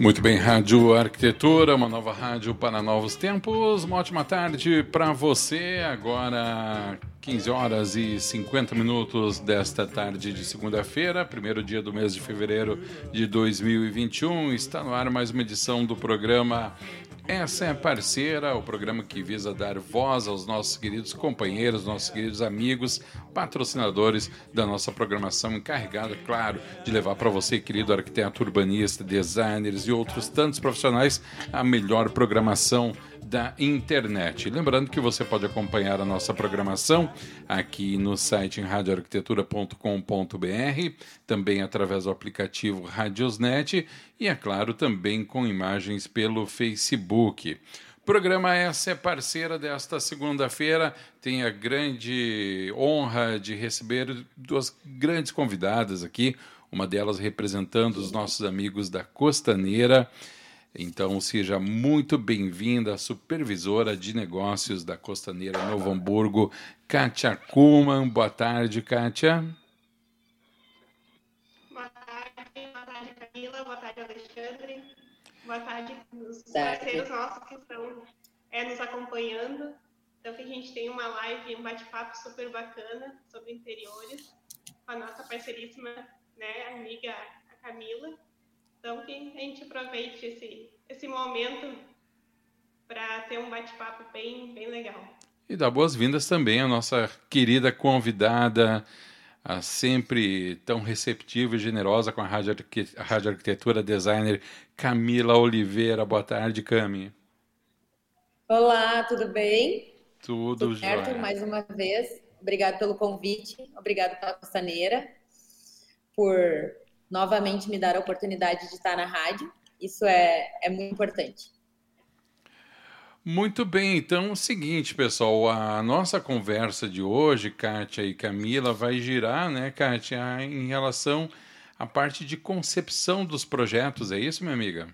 Muito bem, Rádio Arquitetura, uma nova rádio para novos tempos. Uma ótima tarde para você. Agora, 15 horas e 50 minutos desta tarde de segunda-feira, primeiro dia do mês de fevereiro de 2021. Está no ar mais uma edição do programa essa é a parceira, o programa que visa dar voz aos nossos queridos companheiros, nossos queridos amigos, patrocinadores da nossa programação, encarregada, claro, de levar para você, querido arquiteto urbanista, designers e outros tantos profissionais, a melhor programação da internet. Lembrando que você pode acompanhar a nossa programação aqui no site em radioarquitetura.com.br, também através do aplicativo Radiosnet e, é claro, também com imagens pelo Facebook. Programa essa é parceira desta segunda-feira. Tem a grande honra de receber duas grandes convidadas aqui, uma delas representando os nossos amigos da Costaneira. Então, seja muito bem-vinda, supervisora de negócios da Costaneira Novo Hamburgo, Kátia Kuhlmann. Boa tarde, Kátia. Boa tarde, boa tarde, Camila. Boa tarde, Alexandre. Boa tarde, os parceiros nossos que estão é, nos acompanhando. Então, que a gente tem uma live, um bate-papo super bacana sobre interiores com a nossa parceiríssima, né, amiga a Camila. Então, que a gente aproveite esse, esse momento para ter um bate-papo bem, bem legal. E dar boas-vindas também à nossa querida convidada, a sempre tão receptiva e generosa com a Rádio, a Rádio Arquitetura Designer Camila Oliveira. Boa tarde, Cami. Olá, tudo bem? Tudo, tudo certo, jóia. mais uma vez. Obrigado pelo convite, obrigado pela costaneira, por novamente me dar a oportunidade de estar na rádio. Isso é, é muito importante. Muito bem, então é o seguinte, pessoal, a nossa conversa de hoje, Kátia e Camila, vai girar, né, Kátia, em relação à parte de concepção dos projetos, é isso, minha amiga?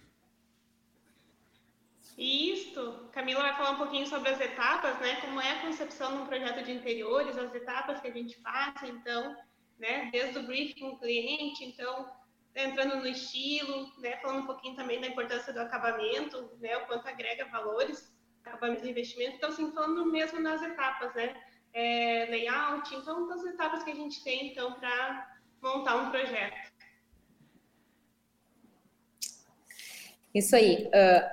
Isso, Camila vai falar um pouquinho sobre as etapas, né, como é a concepção de um projeto de interiores, as etapas que a gente passa, então, né? Desde o briefing com o cliente, então entrando no estilo, né? Falando um pouquinho também da importância do acabamento, né? O quanto agrega valores, acabamento de investimento. Então, assim, falando mesmo nas etapas, né? É, layout, então, das etapas que a gente tem, então, para montar um projeto. Isso aí, uh,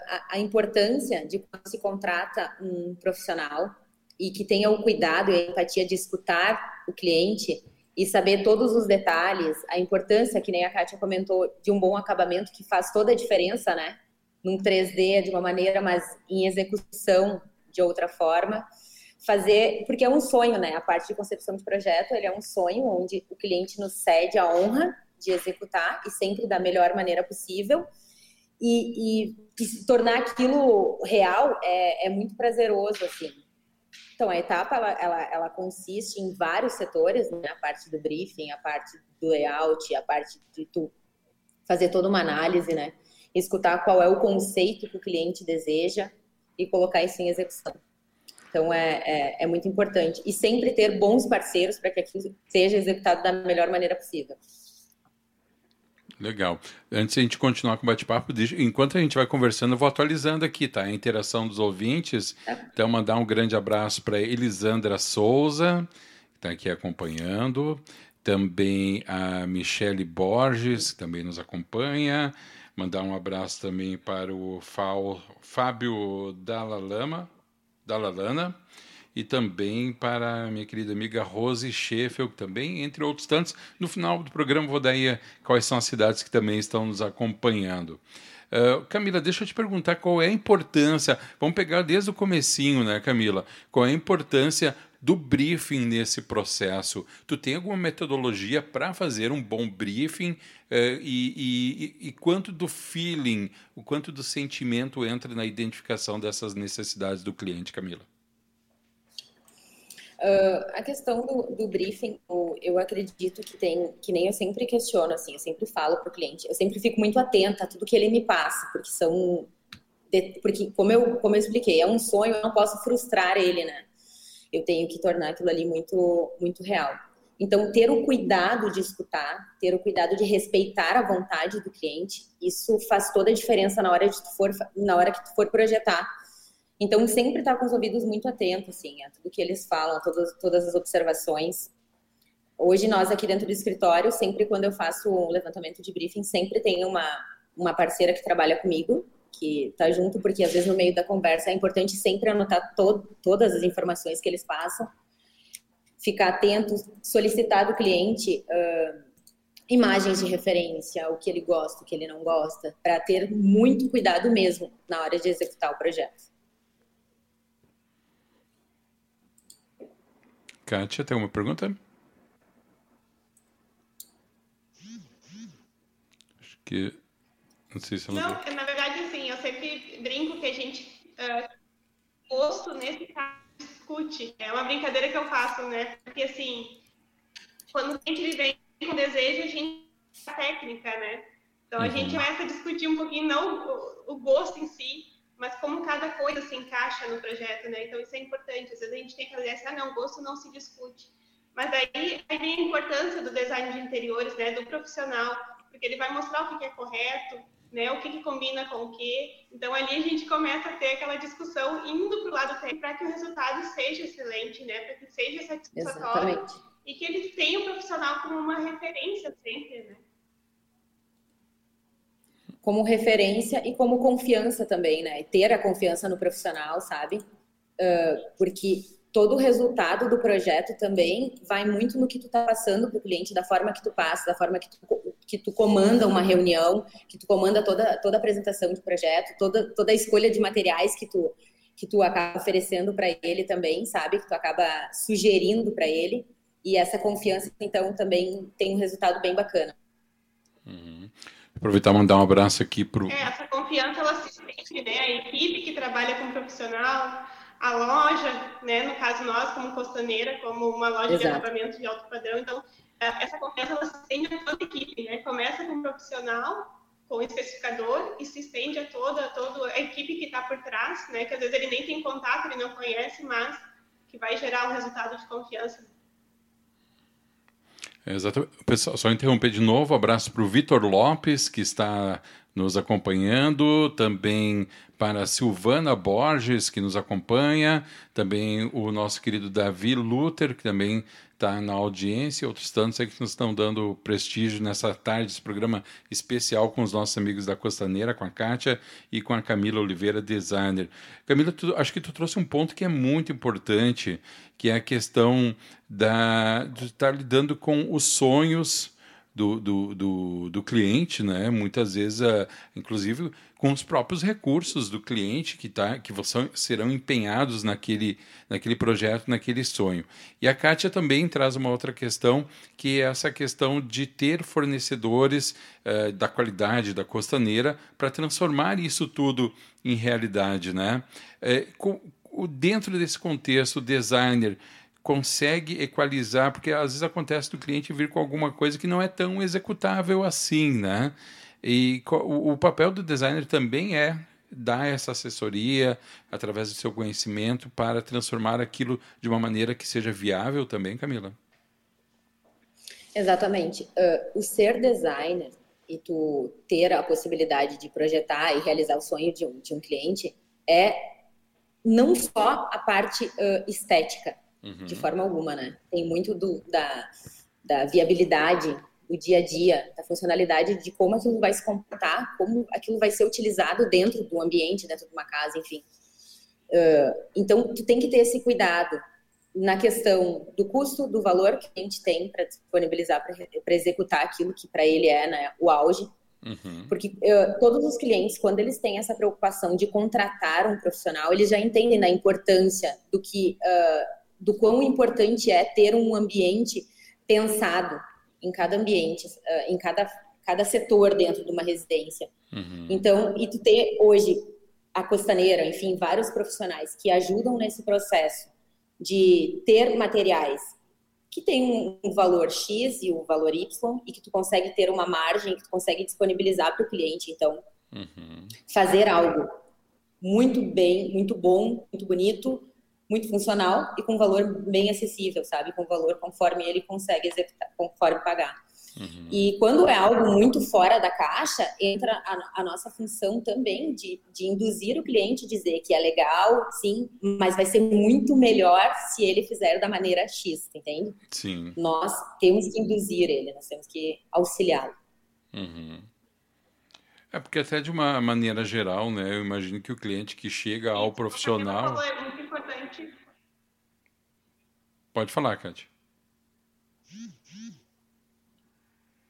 a, a, importância de quando se contrata um profissional e que tenha o cuidado e a empatia de escutar o cliente e saber todos os detalhes, a importância, que nem a Kátia comentou, de um bom acabamento que faz toda a diferença, né? Num 3D de uma maneira, mas em execução de outra forma. Fazer, porque é um sonho, né? A parte de concepção de projeto, ele é um sonho onde o cliente nos cede a honra de executar e sempre da melhor maneira possível. E, e, e tornar aquilo real é, é muito prazeroso, assim então, a etapa, ela, ela, ela consiste em vários setores, né? A parte do briefing, a parte do layout, a parte de tu fazer toda uma análise, né? Escutar qual é o conceito que o cliente deseja e colocar isso em execução. Então, é, é, é muito importante. E sempre ter bons parceiros para que aquilo seja executado da melhor maneira possível. Legal. Antes de a gente continuar com o bate-papo, enquanto a gente vai conversando, eu vou atualizando aqui, tá? A interação dos ouvintes. Então, mandar um grande abraço para Elisandra Souza, que está aqui acompanhando. Também a Michele Borges, que também nos acompanha. Mandar um abraço também para o Fábio Dalalama, Dalalana e também para minha querida amiga Rose Scheffel, também, entre outros tantos. No final do programa vou dar aí quais são as cidades que também estão nos acompanhando. Uh, Camila, deixa eu te perguntar qual é a importância, vamos pegar desde o comecinho, né, Camila? Qual é a importância do briefing nesse processo. Tu tem alguma metodologia para fazer um bom briefing uh, e, e, e, quanto do feeling, o quanto do sentimento entra na identificação dessas necessidades do cliente, Camila? Uh, a questão do, do, briefing, eu acredito que tem, que nem eu sempre questiono, assim, eu sempre falo para o cliente, eu sempre fico muito atenta a tudo que ele me passa, porque são, porque como eu, como eu expliquei, é um sonho, eu não posso frustrar ele, né? Eu tenho que tornar aquilo ali muito, muito real. Então, ter o cuidado de escutar, ter o cuidado de respeitar a vontade do cliente, isso faz toda a diferença na hora de for, na hora que tu for projetar então, sempre estar tá com os ouvidos muito atentos, assim, a tudo que eles falam, todas, todas as observações. Hoje, nós aqui dentro do escritório, sempre quando eu faço um levantamento de briefing, sempre tem uma, uma parceira que trabalha comigo, que está junto, porque às vezes no meio da conversa é importante sempre anotar to todas as informações que eles passam, ficar atento, solicitar do cliente uh, imagens de referência, o que ele gosta, o que ele não gosta, para ter muito cuidado mesmo na hora de executar o projeto. Kátia, tem uma pergunta? Acho que. Não sei se ela. Não, na verdade, assim, eu sempre brinco que a gente. Uh, gosto, nesse caso, discute. É uma brincadeira que eu faço, né? Porque, assim, quando a gente vem com desejo, a gente. a técnica, né? Então, a uhum. gente começa a discutir um pouquinho, não o, o gosto em si, mas como cada coisa se encaixa no projeto, né? Então isso é importante. Às vezes a gente tem que fazer assim, ah, não, gosto não se discute. Mas aí, aí vem a importância do design de interiores, né? Do profissional, porque ele vai mostrar o que é correto, né? O que, que combina com o que. Então ali a gente começa a ter aquela discussão indo para o lado técnico para que o resultado seja excelente, né? Para que seja satisfatório Exatamente. e que eles tenham o profissional como uma referência sempre, né? Como referência e como confiança também, né? Ter a confiança no profissional, sabe? Uh, porque todo o resultado do projeto também vai muito no que tu tá passando para o cliente, da forma que tu passa, da forma que tu, que tu comanda uma reunião, que tu comanda toda, toda a apresentação de projeto, toda, toda a escolha de materiais que tu, que tu acaba oferecendo para ele também, sabe? Que tu acaba sugerindo para ele. E essa confiança, então, também tem um resultado bem bacana. Uhum. Aproveitar e mandar um abraço aqui para É, essa confiança ela se sente, né? A equipe que trabalha com profissional, a loja, né? No caso nós, como Costaneira, como uma loja Exato. de acabamento de alto padrão, então é, essa confiança ela se estende a toda a equipe, né? Começa com o profissional, com o especificador e se estende a toda, toda a equipe que está por trás, né? Que às vezes ele nem tem contato, ele não conhece, mas que vai gerar um resultado de confiança Exatamente. Pessoal, só interromper de novo, abraço para o Vitor Lopes, que está nos acompanhando, também para Silvana Borges, que nos acompanha, também o nosso querido Davi Luther, que também está na audiência, outros tantos aí que nos estão dando prestígio nessa tarde, esse programa especial com os nossos amigos da Costaneira, com a Kátia e com a Camila Oliveira, designer. Camila, tu, acho que tu trouxe um ponto que é muito importante, que é a questão da, de estar lidando com os sonhos do, do, do, do, cliente, né? muitas vezes, uh, inclusive com os próprios recursos do cliente que, tá, que vão, serão empenhados naquele, naquele projeto, naquele sonho. E a Kátia também traz uma outra questão, que é essa questão de ter fornecedores uh, da qualidade da costaneira para transformar isso tudo em realidade. Né? É, com, dentro desse contexto, o designer consegue equalizar, porque às vezes acontece do cliente vir com alguma coisa que não é tão executável assim, né? E o, o papel do designer também é dar essa assessoria através do seu conhecimento para transformar aquilo de uma maneira que seja viável também, Camila. Exatamente. Uh, o ser designer e tu ter a possibilidade de projetar e realizar o sonho de um, de um cliente é não só a parte uh, estética, uhum. de forma alguma, né? Tem muito do, da, da viabilidade do dia a dia, da funcionalidade de como aquilo vai se comportar, como aquilo vai ser utilizado dentro do ambiente, dentro de uma casa, enfim. Uh, então, tu tem que ter esse cuidado na questão do custo, do valor que a gente tem para disponibilizar, para executar aquilo que para ele é né, o auge. Uhum. Porque uh, todos os clientes, quando eles têm essa preocupação de contratar um profissional, eles já entendem a importância do que uh, do quão importante é ter um ambiente pensado em cada ambiente, uh, em cada, cada setor dentro de uma residência. Uhum. Então, e tu ter hoje a costaneira, enfim, vários profissionais que ajudam nesse processo de ter materiais que tem um valor X e um valor Y e que tu consegue ter uma margem que tu consegue disponibilizar para o cliente. Então, uhum. fazer algo muito bem, muito bom, muito bonito, muito funcional e com valor bem acessível, sabe? Com valor conforme ele consegue executar, conforme pagar. Uhum. E quando é algo muito fora da caixa, entra a, a, nossa função também de, de induzir o cliente, dizer que é legal, sim, mas vai ser muito melhor se ele fizer da maneira X, entende? Sim. Nós temos que induzir ele, nós temos que auxiliá-lo. Uhum. É porque até de uma maneira geral, né? Eu imagino que o cliente que chega ao profissional. Pode falar, Kátia.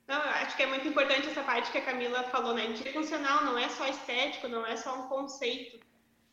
Não, eu acho que é muito importante essa parte que a Camila falou, né? De funcional não é só estético, não é só um conceito.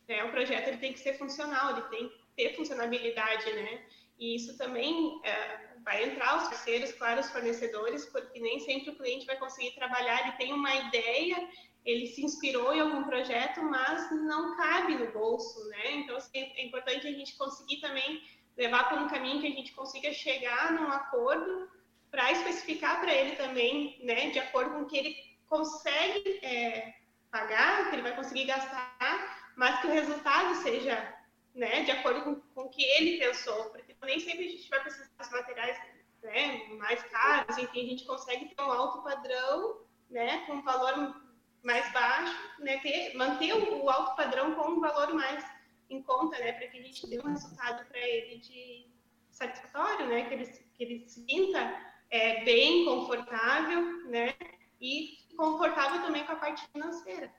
Né? O projeto ele tem que ser funcional, ele tem que ter funcionabilidade, né? E isso também é, vai entrar os parceiros, claro, os fornecedores, porque nem sempre o cliente vai conseguir trabalhar, ele tem uma ideia, ele se inspirou em algum projeto, mas não cabe no bolso, né? Então, assim, é importante a gente conseguir também levar para um caminho que a gente consiga chegar num acordo para especificar para ele também, né, de acordo com o que ele consegue é, pagar, o que ele vai conseguir gastar, mas que o resultado seja né, de acordo com, com o que ele pensou, porque nem sempre a gente vai precisar dos materiais né, mais caros, enfim, a gente consegue ter um alto padrão, né, com um valor mais baixo, né, ter, manter o, o alto padrão com um valor mais em conta, né, para que a gente dê um resultado para ele de satisfatório, né, que ele, que ele se sinta é, bem, confortável, né? E confortável também com a parte financeira.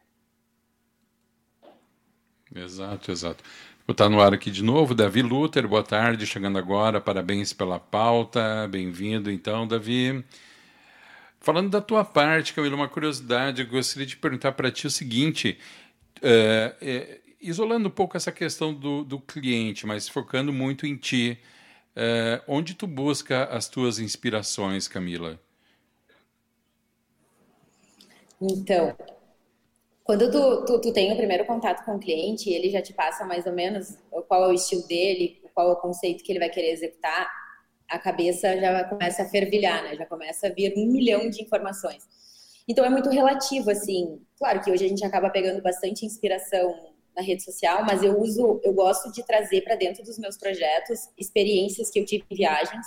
Exato, exato. Vou estar no ar aqui de novo, Davi Luther, boa tarde, chegando agora, parabéns pela pauta, bem-vindo então, Davi. Falando da tua parte, Camila, uma curiosidade, eu gostaria de perguntar para ti o seguinte, é, é, isolando um pouco essa questão do, do cliente, mas focando muito em ti, é, onde tu busca as tuas inspirações, Camila? Então, quando tu, tu, tu, tem o primeiro contato com o cliente, ele já te passa mais ou menos qual é o estilo dele, qual é o conceito que ele vai querer executar, a cabeça já começa a fervilhar, né? Já começa a vir um milhão de informações. Então é muito relativo, assim. Claro que hoje a gente acaba pegando bastante inspiração na rede social, mas eu uso, eu gosto de trazer para dentro dos meus projetos experiências que eu tive em viagens.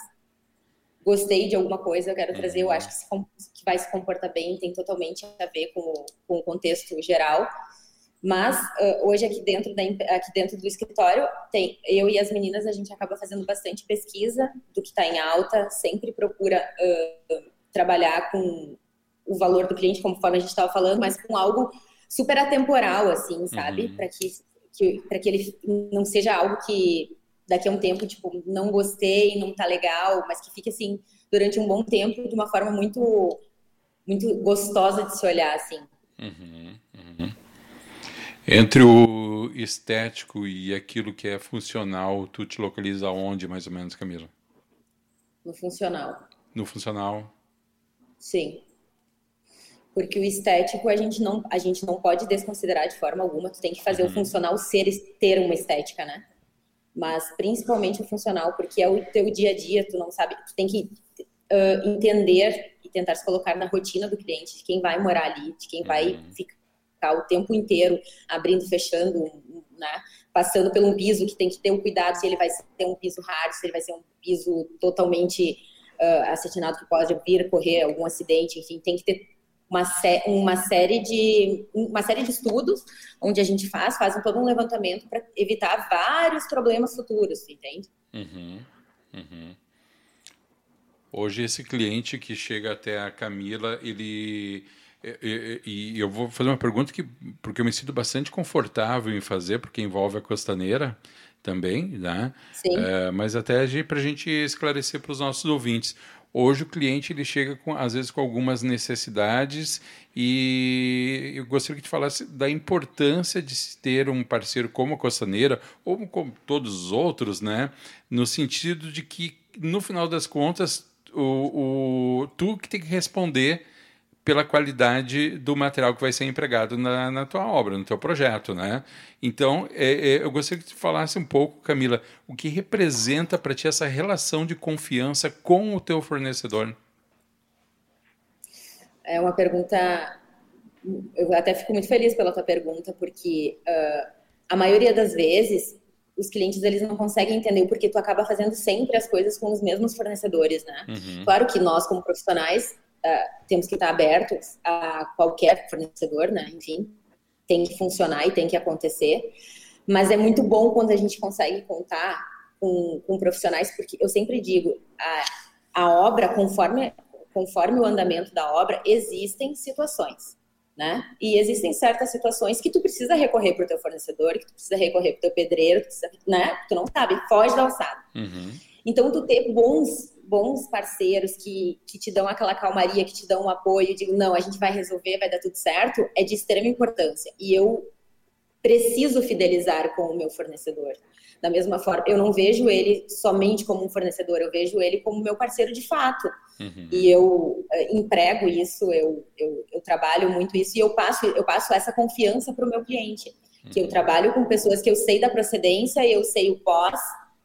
Gostei de alguma coisa, eu quero trazer, eu acho que, se, que vai se comportar bem, tem totalmente a ver com o, com o contexto geral. Mas uh, hoje aqui dentro, da, aqui dentro do escritório, tem eu e as meninas, a gente acaba fazendo bastante pesquisa do que está em alta, sempre procura uh, trabalhar com o valor do cliente, conforme a gente estava falando, mas com algo super atemporal, assim, sabe? Uhum. Para que, que, pra que ele não seja algo que daqui a um tempo, tipo, não gostei, não tá legal, mas que fique, assim, durante um bom tempo, de uma forma muito, muito gostosa de se olhar, assim. Uhum, uhum. Entre o estético e aquilo que é funcional, tu te localiza onde, mais ou menos, Camila? No funcional. No funcional? Sim porque o estético a gente não a gente não pode desconsiderar de forma alguma. Tu tem que fazer uhum. o funcional ser ter uma estética, né? Mas principalmente o funcional, porque é o teu dia a dia. Tu não sabe, tu tem que uh, entender e tentar se colocar na rotina do cliente, de quem vai morar ali, de quem uhum. vai ficar o tempo inteiro abrindo, fechando, né? Passando por um piso que tem que ter um cuidado se ele vai ser um piso raro, se ele vai ser um piso totalmente uh, acetinado que pode vir correr algum acidente, enfim, tem que ter uma, sé uma, série de, uma série de estudos onde a gente faz, faz todo um levantamento para evitar vários problemas futuros, entende? Uhum, uhum. Hoje esse cliente que chega até a Camila, ele E, e, e, eu vou fazer uma pergunta que, porque eu me sinto bastante confortável em fazer, porque envolve a costaneira também, né? Sim. É, mas até para a gente esclarecer para os nossos ouvintes. Hoje o cliente ele chega com, às vezes com algumas necessidades e eu gostaria que te falasse da importância de ter um parceiro como a Costaneira ou como todos os outros, né? No sentido de que no final das contas o, o tu que tem que responder pela qualidade do material que vai ser empregado na, na tua obra, no teu projeto, né? Então, é, é, eu gostaria que tu falasse um pouco, Camila, o que representa para ti essa relação de confiança com o teu fornecedor? É uma pergunta. Eu até fico muito feliz pela tua pergunta, porque uh, a maioria das vezes os clientes eles não conseguem entender o porquê tu acaba fazendo sempre as coisas com os mesmos fornecedores, né? Uhum. Claro que nós, como profissionais, uh, temos que estar abertos a qualquer fornecedor, né? Enfim, tem que funcionar e tem que acontecer. Mas é muito bom quando a gente consegue contar com, com profissionais, porque eu sempre digo, a, a obra, conforme, conforme o andamento da obra, existem situações. Né? E existem certas situações que tu precisa recorrer para o teu fornecedor, que tu precisa recorrer para o teu pedreiro, tu, precisa, né? tu não sabe, foge da alçada. Uhum. Então, tu ter bons bons parceiros que, que te dão aquela calmaria, que te dão um apoio, digo, não, a gente vai resolver, vai dar tudo certo, é de extrema importância. E eu preciso fidelizar com o meu fornecedor. Da mesma forma, eu não vejo ele somente como um fornecedor, eu vejo ele como meu parceiro de fato. Uhum. E eu uh, emprego isso, eu, eu, eu, trabalho muito isso e eu passo, eu passo essa confiança para o meu cliente. Uhum. Que eu uhum. trabalho com pessoas que eu sei da procedência, eu sei o pós,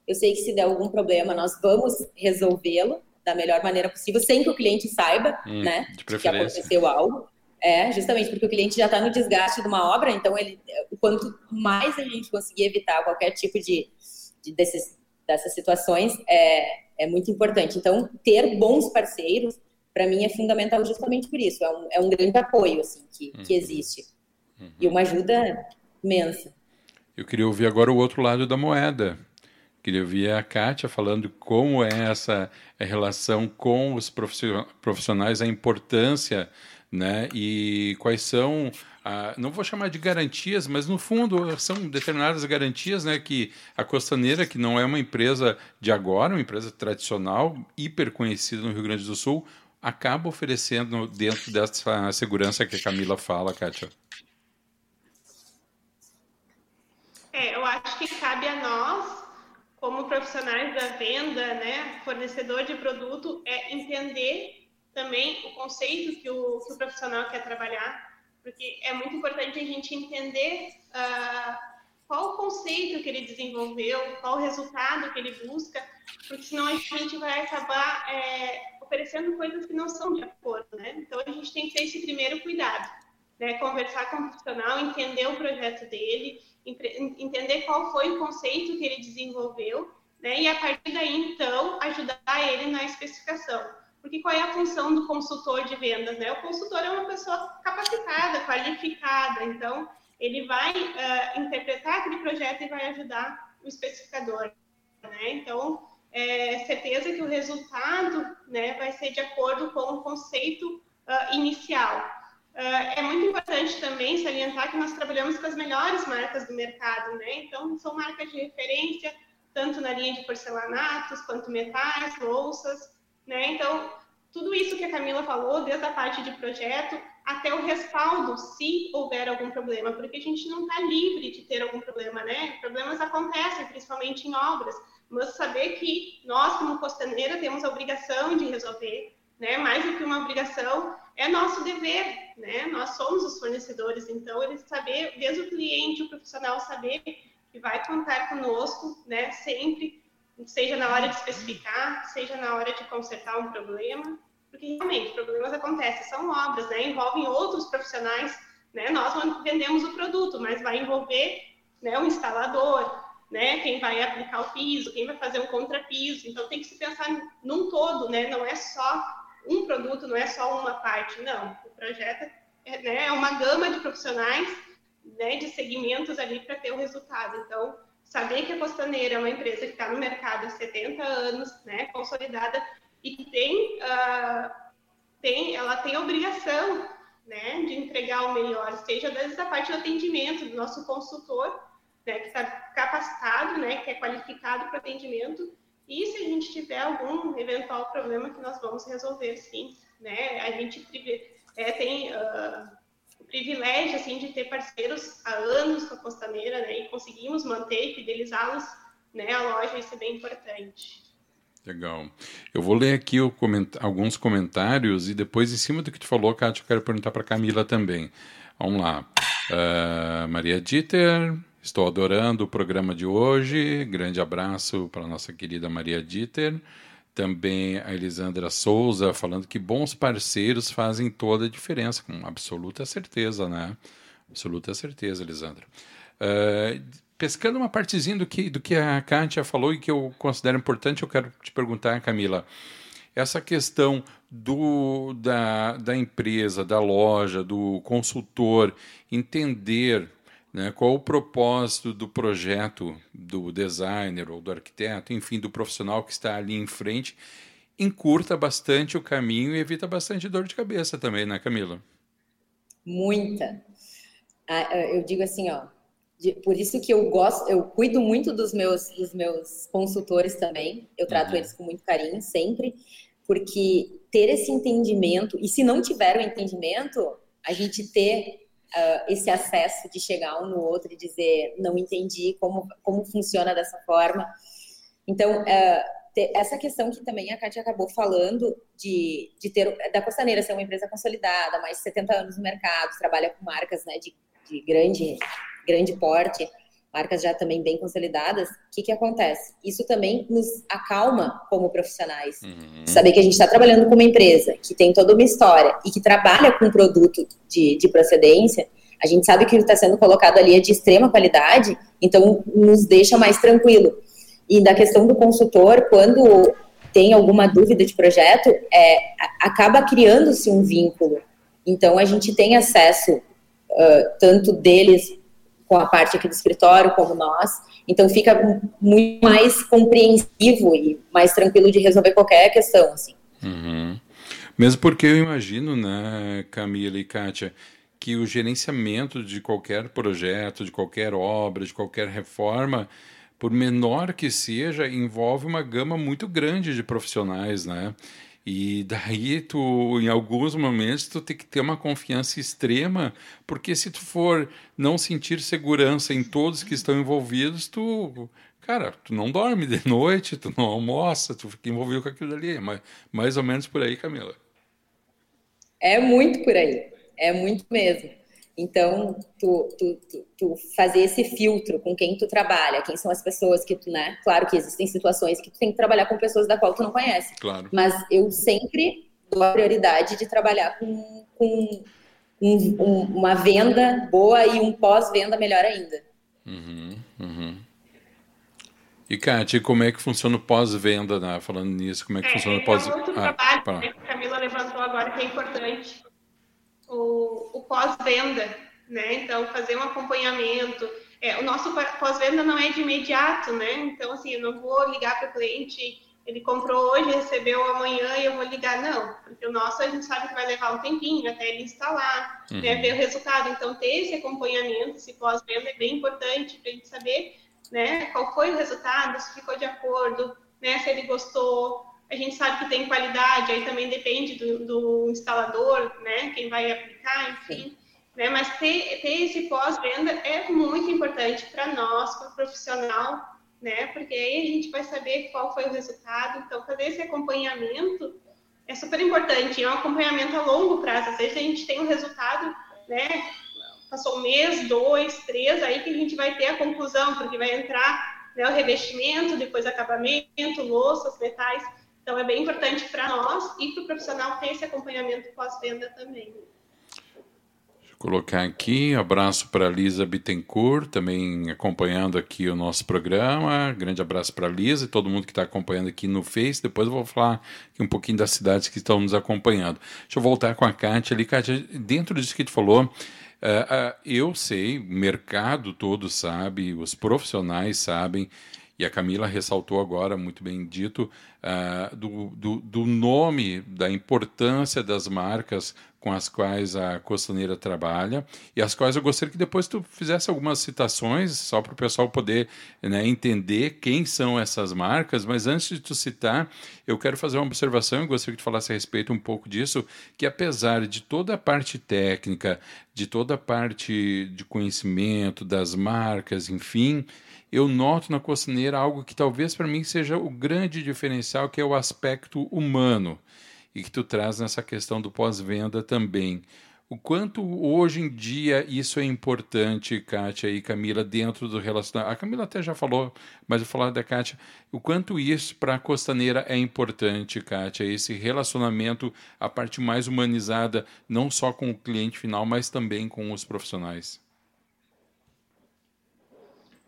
eu sei que se der algum problema, nós vamos resolvê-lo da melhor maneira possível, sem que o cliente saiba, hum, né, que aconteceu algo. É, justamente porque o cliente já está no desgaste de uma obra, então ele, quanto mais a gente conseguir evitar qualquer tipo de, de desses, dessas situações, é, é muito importante. Então, ter bons parceiros, para mim, é fundamental justamente por isso. É um, é um grande apoio, assim, que, uhum. que existe. Uhum. E uma ajuda imensa. Eu queria ouvir agora o outro lado da moeda. Queria ouvir a Kátia falando como é essa relação com os profissionais, a importância, né? E quais são, a, não vou chamar de garantias, mas no fundo são determinadas garantias, né? Que a Costaneira, que não é uma empresa de agora, uma empresa tradicional, hiper conhecida no Rio Grande do Sul, acaba oferecendo dentro dessa segurança que a Camila fala, Kátia. É, eu acho que cabe a nós como profissionais da venda, né, fornecedor de produto, é entender também o conceito que o, que o profissional quer trabalhar, porque é muito importante a gente entender uh, qual o conceito que ele desenvolveu, qual o resultado que ele busca, porque senão a gente vai acabar é, oferecendo coisas que não são de acordo, né? Então a gente tem que ter esse primeiro cuidado, né? Conversar com o profissional, entender o projeto dele, entender qual foi o conceito que ele desenvolveu, né? E a partir daí, então, ajudar ele na especificação. Porque qual é a função do consultor de vendas, né? O consultor é uma pessoa capacitada, qualificada, então ele vai uh, interpretar aquele projeto e vai ajudar o especificador, né? Então, é certeza que o resultado, né, vai ser de acordo com o conceito uh, inicial. Uh, é muito importante também salientar que nós trabalhamos com as melhores marcas do mercado, né? Então, são marcas de referência, tanto na linha de porcelanatos, quanto metais, louças, né? Então, tudo isso que a Camila falou, desde a parte de projeto até o respaldo, se houver algum problema, porque a gente não está livre de ter algum problema, né? Problemas acontecem, principalmente em obras, mas saber que nós, como costaneira, temos a obrigação de resolver, né? Mais do que uma obrigação, é nosso dever, né? Nós somos os fornecedores, então eles saber, desde o cliente, o profissional saber que vai contar conosco, né? Sempre, seja na hora de especificar, seja na hora de consertar um problema, porque realmente problemas acontecem, são obras, né? Envolvem outros profissionais, né? Nós vendemos o produto, mas vai envolver, né? O instalador, né? Quem vai aplicar o piso, quem vai fazer um contrapiso, então tem que se pensar num todo, né? Não é só um produto, não é só uma parte, não. O projeto é, né, é uma gama de profissionais, né, de segmentos ali para ter o resultado. Então, saber que a Costaneira é uma empresa que está no mercado há 70 anos, né, consolidada, e tem, uh, tem, ela tem a obrigação né, de entregar o melhor, seja desde a parte do atendimento, do nosso consultor, né, que está capacitado, né, que é qualificado para atendimento, e se a gente tiver algum eventual problema que nós vamos resolver, sim, né, a gente é, tem uh, o privilégio, assim, de ter parceiros há anos com a Costaneira, né, e conseguimos manter e fidelizá-los, né, a loja, isso é bem importante. Legal. Eu vou ler aqui coment... alguns comentários e depois, em cima do que tu falou, Kátia, eu quero perguntar para Camila também. Vamos lá. Uh, Maria Dieter, estou adorando o programa de hoje. Grande abraço para nossa querida Maria Dieter. Também a Elisandra Souza falando que bons parceiros fazem toda a diferença, com absoluta certeza, né? Absoluta certeza, Elisandra. Uh, pescando uma partezinha do que, do que a Kátia falou e que eu considero importante, eu quero te perguntar, Camila, essa questão do, da, da empresa, da loja, do consultor entender né, qual o propósito do projeto do designer ou do arquiteto, enfim, do profissional que está ali em frente, encurta bastante o caminho e evita bastante dor de cabeça também, né, Camila? Muita. Ah, eu digo assim, ó, por isso que eu gosto, eu cuido muito dos meus, dos meus consultores também. Eu trato uhum. eles com muito carinho sempre, porque ter esse entendimento e se não tiver o entendimento, a gente ter uh, esse acesso de chegar um no outro e dizer não entendi como como funciona dessa forma. Então uh, essa questão que também a Kátia acabou falando de, de ter da Costaneira ser uma empresa consolidada, mais de 70 anos no mercado, trabalha com marcas né, de, de grande grande porte, marcas já também bem consolidadas, o que, que acontece? Isso também nos acalma como profissionais. Uhum. Saber que a gente está trabalhando com uma empresa que tem toda uma história e que trabalha com um produto de, de procedência, a gente sabe que ele está sendo colocado ali é de extrema qualidade, então nos deixa mais tranquilo. E da questão do consultor, quando tem alguma dúvida de projeto, é, acaba criando-se um vínculo. Então a gente tem acesso uh, tanto deles com a parte aqui do escritório, como nós. Então fica muito mais compreensivo e mais tranquilo de resolver qualquer questão, assim. Uhum. Mesmo porque eu imagino, né, Camila e Kátia, que o gerenciamento de qualquer projeto, de qualquer obra, de qualquer reforma, por menor que seja, envolve uma gama muito grande de profissionais, né? E daí tu, em alguns momentos, tu tem que ter uma confiança extrema, porque se tu for não sentir segurança em todos que estão envolvidos, tu, cara, tu não dorme de noite, tu não almoça, tu fica envolvido com aquilo ali. Mais, mais ou menos por aí, Camila. É muito por aí, é muito mesmo. Então, tu, tu, tu, tu, fazer esse filtro com quem tu trabalha, quem são as pessoas que tu, né? Claro que existem situações que tu tem que trabalhar com pessoas da qual tu não conhece. Claro. Mas eu sempre dou a prioridade de trabalhar com, com um, um, uma venda boa e um pós-venda melhor ainda. Uhum, uhum. E, Kátia, como é que funciona o pós-venda, né? falando nisso, como é que é, funciona o pós-venda? É outro ah, trabalho que a Camila levantou agora que é importante o, o pós-venda, né? Então, fazer um acompanhamento. É, o nosso pós-venda não é de imediato, né? Então, assim, eu não vou ligar para o cliente, ele comprou hoje, recebeu amanhã e eu vou ligar, não. Porque o nosso a gente sabe que vai levar um tempinho até ele instalar, né? uhum. né, ver o resultado. Então, ter esse acompanhamento, esse pós-venda é bem importante para a gente saber né, qual foi o resultado, se ficou de acordo, né, se ele gostou, a gente sabe que tem qualidade, aí também depende do, do instalador, né? Quem vai aplicar, enfim. Né? Mas ter, ter esse pós-venda é muito importante para nós, para o profissional, né? Porque aí a gente vai saber qual foi o resultado. Então, fazer esse acompanhamento é super importante. É um acompanhamento a longo prazo. Às vezes a gente tem um resultado, né? Passou um mês, dois, três, aí que a gente vai ter a conclusão, porque vai entrar né, o revestimento, depois acabamento, louças, metais. Então, é bem importante para nós e para o profissional ter esse acompanhamento pós-venda também. Vou colocar aqui, abraço para Lisa Bittencourt, também acompanhando aqui o nosso programa. Grande abraço para Lisa e todo mundo que está acompanhando aqui no Face. Depois eu vou falar um pouquinho das cidades que estão nos acompanhando. Deixa eu voltar com a Kátia ali. Kátia, dentro disso que tu falou, uh, uh, eu sei, o mercado todo sabe, os profissionais sabem e a Camila ressaltou agora, muito bem dito, uh, do, do, do, nome, da importância das marcas com as quais a Costaneira trabalha e as quais eu gostaria que depois tu fizesse algumas citações, só para o pessoal poder né, entender quem são essas marcas, mas antes de tu citar, eu quero fazer uma observação e gostaria que tu falasse a respeito um pouco disso, que apesar de toda a parte técnica, de toda a parte de conhecimento das marcas, enfim, eu noto na Costaneira algo que talvez para mim seja o grande diferencial, que é o aspecto humano, e que tu traz nessa questão do pós-venda também. O quanto hoje em dia isso é importante, Kátia e Camila, dentro do relacionamento. A Camila até já falou, mas eu vou falar da Kátia. O quanto isso para a costaneira é importante, Kátia, esse relacionamento, a parte mais humanizada, não só com o cliente final, mas também com os profissionais.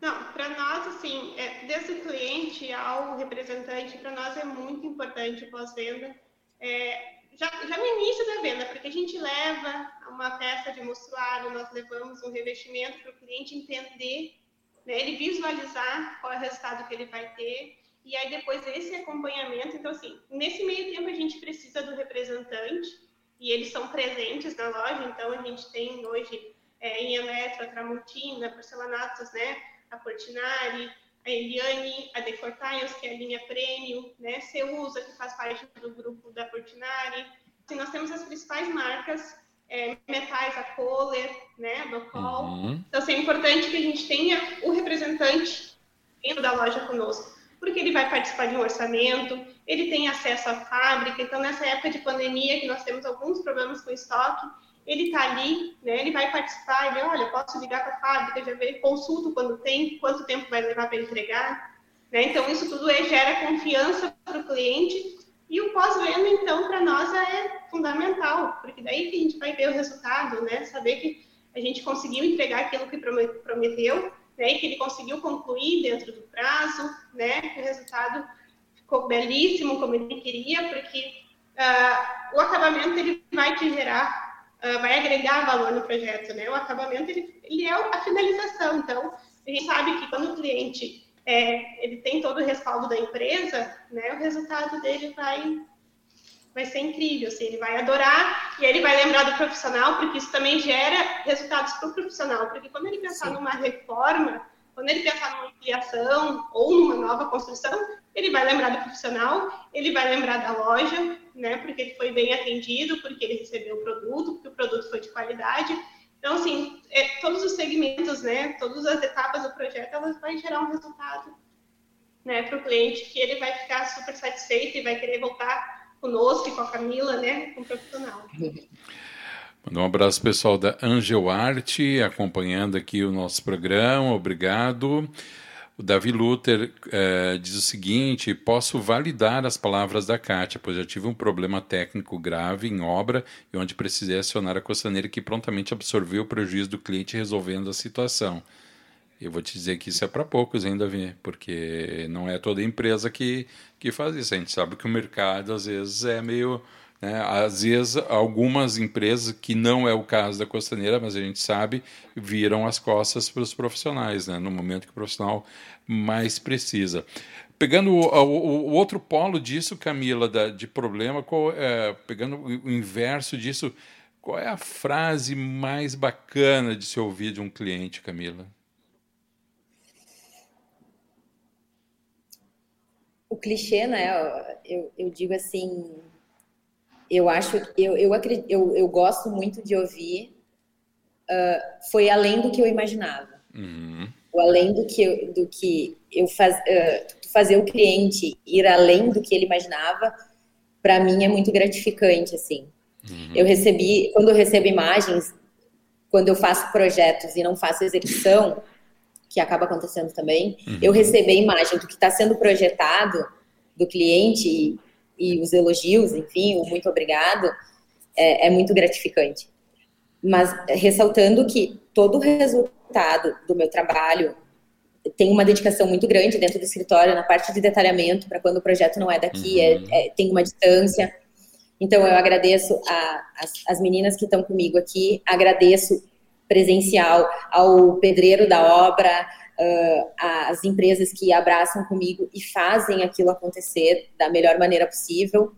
Não, para nós, assim, é, desde o cliente ao representante, para nós é muito importante o pós-venda. É, já, já, no início da venda, porque a gente leva uma peça de mostruário, nós levamos um revestimento para o cliente entender, né, ele visualizar qual é o resultado que ele vai ter, e aí depois esse acompanhamento. Então, assim, nesse meio tempo a gente precisa do representante, e eles são presentes na loja, então a gente tem hoje é, em eletro, Tramontina, porcelanatos, né? A Portinari, a Eliane, a Decortiles, que é a linha Premium, né? Ceusa, que faz parte do grupo da Portinari. Assim, nós temos as principais marcas, é, metais, a Kohler, né? a Docol. Uhum. Então, assim, é importante que a gente tenha o representante dentro da loja conosco, porque ele vai participar de um orçamento, ele tem acesso à fábrica. Então, nessa época de pandemia, que nós temos alguns problemas com estoque, ele está ali, né, ele vai participar, ele, olha, posso ligar para a fábrica, já ver, consulto quando tem, quanto tempo vai levar para entregar. Né? Então, isso tudo é, gera confiança para o cliente e o pós-venda, então, para nós é fundamental, porque daí que a gente vai ver o resultado, né? saber que a gente conseguiu entregar aquilo que prometeu, né? que ele conseguiu concluir dentro do prazo, né? que o resultado ficou belíssimo como ele queria, porque uh, o acabamento ele vai te gerar uh, vai agregar valor no projeto, né? O acabamento, ele, ele é a finalização. Então, a gente sabe que quando o cliente é, ele tem todo o respaldo da empresa, né? O resultado dele vai vai ser incrível, assim, ele vai adorar e ele vai lembrar do profissional, porque isso também gera resultados para o profissional, porque quando ele pensar Sim. numa reforma, quando ele pensar numa ampliação ou numa nova construção, ele vai lembrar do profissional, ele vai lembrar da loja, né? Porque ele foi bem atendido, porque ele recebeu o produto, porque o produto foi de qualidade. Então, assim, é, todos os segmentos, né? Todas as etapas do projeto, elas vão gerar um resultado, né? Para o cliente que ele vai ficar super satisfeito e vai querer voltar conosco com a Camila, né? Com o profissional. Mandar um abraço pessoal da Angel Arte, acompanhando aqui o nosso programa, obrigado. O Davi Luther eh, diz o seguinte: posso validar as palavras da Kátia, pois já tive um problema técnico grave em obra e onde precisei acionar a costaneira que prontamente absorveu o prejuízo do cliente resolvendo a situação. Eu vou te dizer que isso é para poucos ainda, Davi, porque não é toda empresa que, que faz isso. A gente sabe que o mercado às vezes é meio né? Às vezes, algumas empresas, que não é o caso da Costaneira, mas a gente sabe, viram as costas para os profissionais, né? no momento que o profissional mais precisa. Pegando o, o, o outro polo disso, Camila, da, de problema, qual, é, pegando o inverso disso, qual é a frase mais bacana de se ouvir de um cliente, Camila? O clichê, né? Eu, eu digo assim, eu acho, eu, eu, eu, eu gosto muito de ouvir, uh, foi além do que eu imaginava. Uhum. O além do que, eu, do que eu faz, uh, fazer o cliente ir além do que ele imaginava, para mim é muito gratificante, assim. Uhum. Eu recebi, quando eu recebo imagens, quando eu faço projetos e não faço execução, que acaba acontecendo também, uhum. eu receber imagem do que está sendo projetado do cliente e os elogios, enfim, o muito obrigado, é, é muito gratificante. Mas ressaltando que todo o resultado do meu trabalho tem uma dedicação muito grande dentro do escritório na parte de detalhamento para quando o projeto não é daqui, é, uhum. é, é, tem uma distância. Então eu agradeço a, as, as meninas que estão comigo aqui, agradeço presencial ao pedreiro da obra, uh, as empresas que abraçam comigo e fazem aquilo acontecer da melhor maneira possível.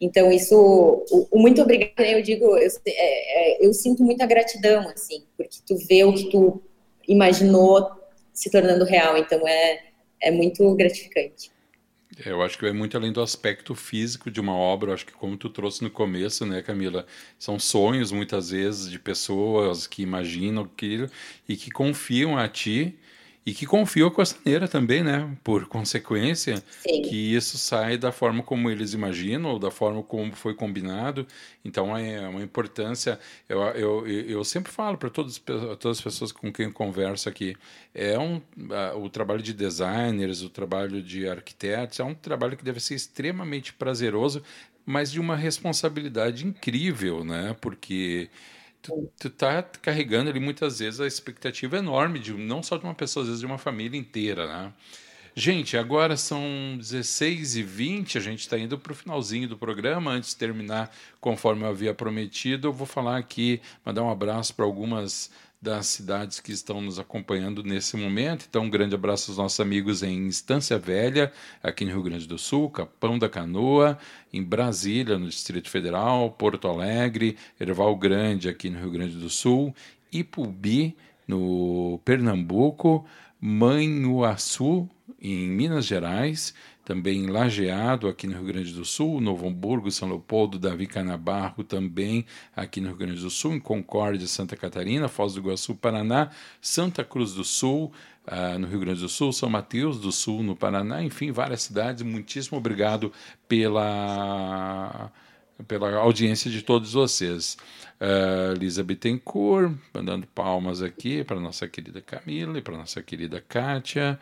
Então, isso, o, o muito obrigado, eu digo, eu, é, é, eu sinto muita gratidão, assim, porque tu vê o que tu imaginou se tornando real, então é, é muito gratificante. É, eu acho que vai muito além do aspecto físico de uma obra. Eu acho que, como tu trouxe no começo, né, Camila? São sonhos, muitas vezes, de pessoas que imaginam aquilo e que confiam a ti e que confiou a Costaneira também, né? Por consequência, Sim. que isso sai da forma como eles imaginam, ou da forma como foi combinado. Então é uma importância. Eu, eu, eu sempre falo para todas, todas as pessoas com quem eu converso aqui: é um, o trabalho de designers, o trabalho de arquitetos, é um trabalho que deve ser extremamente prazeroso, mas de uma responsabilidade incrível, né? Porque tu, tu tá carregando ali muitas vezes a expectativa enorme de não só de uma pessoa, às vezes de uma família inteira, né? Gente, agora são 16 e 20 a gente está indo para o finalzinho do programa. Antes de terminar, conforme eu havia prometido, eu vou falar aqui, mandar um abraço para algumas das cidades que estão nos acompanhando nesse momento. Então, um grande abraço aos nossos amigos em Estância Velha, aqui no Rio Grande do Sul, Capão da Canoa, em Brasília, no Distrito Federal, Porto Alegre, Erval Grande, aqui no Rio Grande do Sul, Ipubi, no Pernambuco, Manhuaçu, em Minas Gerais, também em Lajeado, aqui no Rio Grande do Sul, Novo Hamburgo, São Leopoldo, Davi Canabarro, também aqui no Rio Grande do Sul, em Concórdia, Santa Catarina, Foz do Iguaçu, Paraná, Santa Cruz do Sul, uh, no Rio Grande do Sul, São Mateus do Sul, no Paraná, enfim, várias cidades. Muitíssimo obrigado pela, pela audiência de todos vocês. Uh, Lisa Bittencourt, mandando palmas aqui para nossa querida Camila e para nossa querida Kátia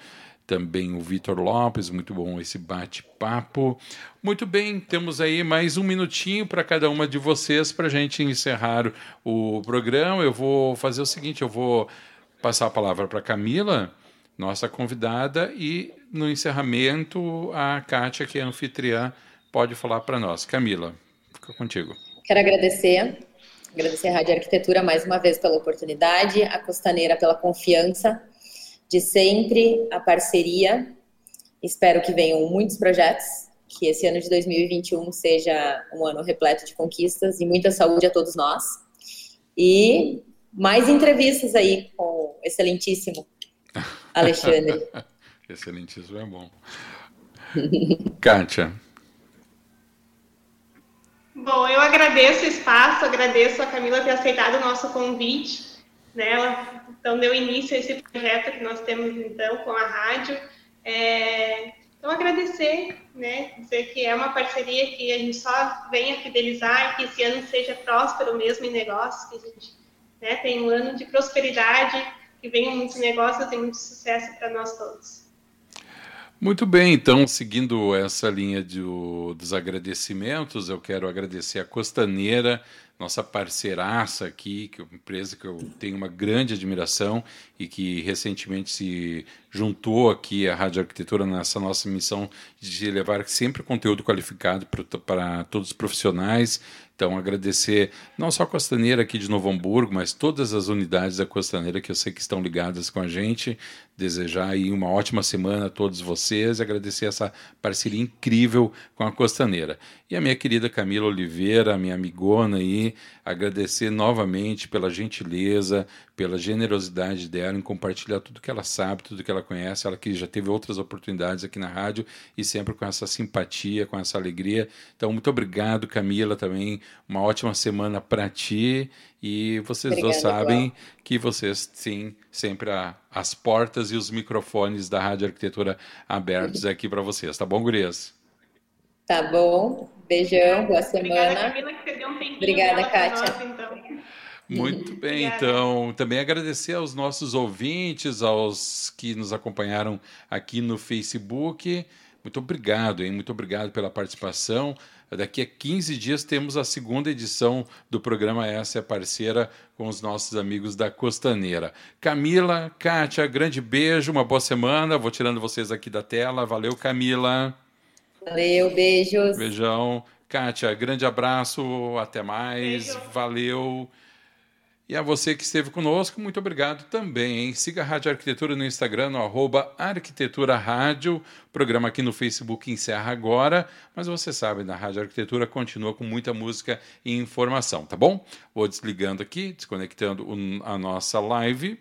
também o Vitor Lopes, muito bom esse bate-papo. Muito bem, temos aí mais um minutinho para cada uma de vocês para a gente encerrar o programa. Eu vou fazer o seguinte: eu vou passar a palavra para Camila, nossa convidada, e no encerramento a Kátia, que é anfitriã, pode falar para nós. Camila, fica contigo. Quero agradecer, agradecer a Rádio Arquitetura mais uma vez pela oportunidade, a Costaneira pela confiança de sempre, a parceria. Espero que venham muitos projetos, que esse ano de 2021 seja um ano repleto de conquistas e muita saúde a todos nós. E mais entrevistas aí com o excelentíssimo Alexandre. excelentíssimo é bom. Kátia. Bom, eu agradeço o espaço, agradeço a Camila ter aceitado o nosso convite. Né? Ela então deu início a esse projeto que nós temos então com a rádio. É, então agradecer, né? Dizer que é uma parceria que a gente só venha fidelizar, que esse ano seja próspero mesmo em negócios, que a gente né, tenha um ano de prosperidade, que venham muitos negócios e muito sucesso para nós todos. Muito bem, então, seguindo essa linha de, dos agradecimentos, eu quero agradecer a Costaneira nossa parceiraça aqui, que é uma empresa que eu tenho uma grande admiração e que recentemente se juntou aqui à Rádio Arquitetura nessa nossa missão de levar sempre conteúdo qualificado para todos os profissionais então, agradecer não só a Costaneira aqui de Novo Hamburgo, mas todas as unidades da Costaneira que eu sei que estão ligadas com a gente. Desejar aí uma ótima semana a todos vocês agradecer essa parceria incrível com a Costaneira. E a minha querida Camila Oliveira, minha amigona aí, agradecer novamente pela gentileza, pela generosidade dela em compartilhar tudo que ela sabe, tudo que ela conhece, ela que já teve outras oportunidades aqui na rádio e sempre com essa simpatia, com essa alegria. Então, muito obrigado, Camila, também uma ótima semana para ti e vocês Obrigada, dois sabem igual. que vocês têm sempre a, as portas e os microfones da Rádio Arquitetura abertos aqui para vocês, tá bom, gurias? Tá bom. Beijão, boa semana. Obrigada, Obrigada Kátia. Nós, então. Muito bem, então também agradecer aos nossos ouvintes, aos que nos acompanharam aqui no Facebook. Muito obrigado, hein? Muito obrigado pela participação. Daqui a 15 dias temos a segunda edição do programa Essa é Parceira com os nossos amigos da Costaneira. Camila, Kátia, grande beijo, uma boa semana. Vou tirando vocês aqui da tela. Valeu, Camila. Valeu, beijos. Beijão. Kátia, grande abraço, até mais. Beijo. Valeu. E a você que esteve conosco, muito obrigado também. Hein? Siga a Rádio Arquitetura no Instagram, no arroba Arquitetura Rádio. O programa aqui no Facebook encerra agora, mas você sabe, na Rádio Arquitetura continua com muita música e informação, tá bom? Vou desligando aqui, desconectando a nossa live